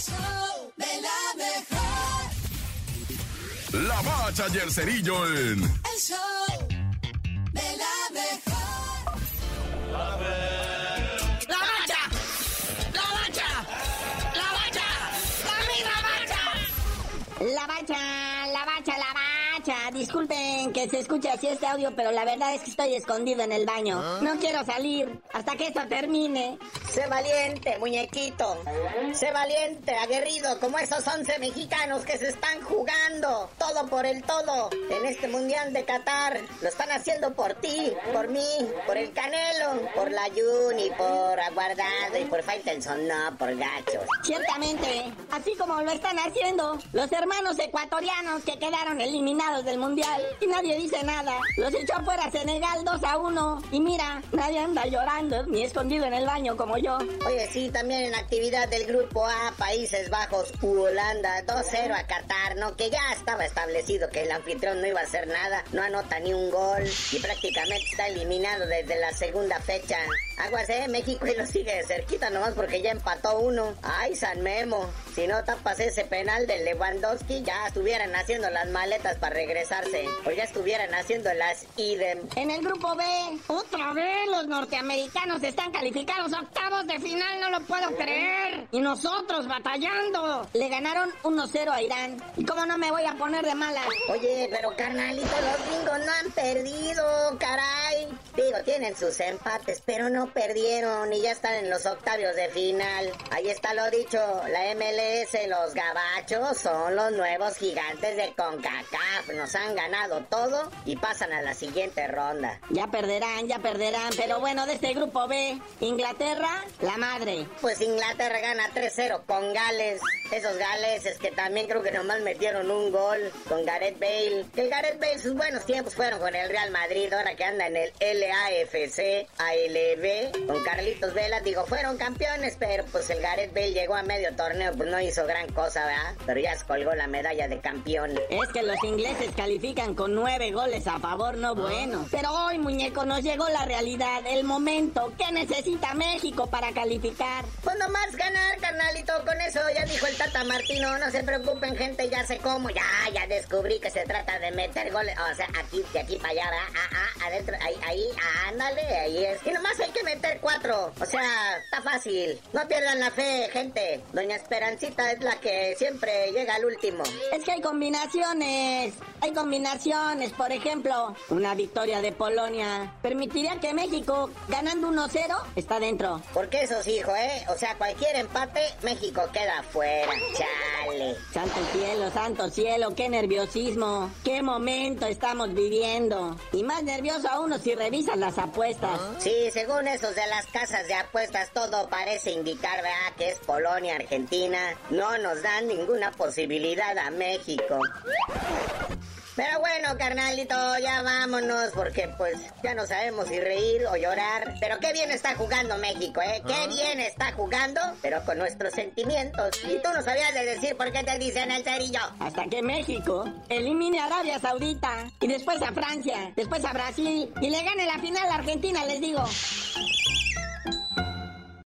show de la mejor. La bacha y el cerillo en... El show de la mejor. ¡La bacha! ¡La bacha! ¡La bacha! ¡La misma bacha! La bacha, la bacha, la bacha. Disculpen que se escuche así este audio, pero la verdad es que estoy escondido en el baño. No quiero salir hasta que esto termine. Sé valiente, muñequito. Sé valiente, aguerrido, como esos 11 mexicanos que se están jugando todo por el todo en este Mundial de Qatar. Lo están haciendo por ti, por mí, por el Canelo, por la Juni, por Aguardado y por Faitelson, no, por gachos. Ciertamente, así como lo están haciendo los hermanos ecuatorianos que quedaron eliminados del mundial y nadie dice nada. Los echó fuera Senegal 2 a 1 y mira, nadie anda llorando ni escondido en el baño como yo. Oye, sí, también en actividad del Grupo A, Países Bajos u Holanda, 2-0 a Qatar, ¿no? Que ya estaba establecido que el anfitrión no iba a hacer nada, no anota ni un gol y prácticamente está eliminado desde la segunda fecha. Aguas, eh, México y lo sigue de cerquita nomás porque ya empató uno. Ay, San Memo, si no tapas ese penal de Lewandowski, ya estuvieran haciendo las maletas para regresarse. O ya estuvieran haciendo las idem. En el grupo B, otra vez los norteamericanos están calificados a octavos de final, no lo puedo creer. Y nosotros batallando. Le ganaron 1-0 a Irán. ¿Y cómo no me voy a poner de mala? Oye, pero carnalito, los gringos no han perdido, caray. Digo, tienen sus empates, pero no perdieron y ya están en los octavios de final. Ahí está lo dicho, la MLS, los gabachos son los nuevos gigantes de CONCACAF. Nos han ganado todo y pasan a la siguiente ronda. Ya perderán, ya perderán. Pero bueno, de este grupo B, Inglaterra, la madre. Pues Inglaterra gana 3-0 con Gales. Esos galeses que también creo que nomás metieron un gol con Gareth Bale. Que el Gareth Bale sus buenos tiempos fueron con el Real Madrid, ahora que anda en el LAFC, ALB, con Carlitos Vela. Digo, fueron campeones, pero pues el Gareth Bale llegó a medio torneo, pues no hizo gran cosa, ¿verdad? Pero ya se colgó la medalla de campeón. Es que los ingleses califican con nueve goles a favor, no bueno. Pero hoy, muñeco, nos llegó la realidad, el momento. ¿Qué necesita México para calificar? Pues nomás ganar, carnalito, con eso ya dijo el Tata Martino, no se preocupen gente, ya sé cómo, ya, ya descubrí que se trata de meter goles, o sea, aquí, de aquí para allá. Ah, ah, adentro, ahí, ahí, ah, ándale, ahí es. Y nomás hay que meter cuatro, o sea, está fácil, no pierdan la fe, gente. Doña Esperancita es la que siempre llega al último. Es que hay combinaciones, hay combinaciones. Por ejemplo, una victoria de Polonia permitiría que México, ganando 1-0, está dentro. Porque eso sí, hijo, ¿eh? O sea, cualquier empate, México queda fuera. Chale. Santo cielo, santo cielo, qué nerviosismo, qué momento estamos viviendo. Y más nervioso a uno si revisas las apuestas. Sí, según esos de las casas de apuestas, todo parece indicar, ¿verdad? Que es Polonia, Argentina. No nos dan ninguna posibilidad a México. Pero bueno, carnalito, ya vámonos, porque pues ya no sabemos si reír o llorar. Pero qué bien está jugando México, ¿eh? Qué bien está jugando, pero con nuestros sentimientos. Y tú no sabías de decir por qué te dicen el cerillo. Hasta que México elimine a Arabia Saudita y después a Francia, después a Brasil y le gane la final a Argentina, les digo.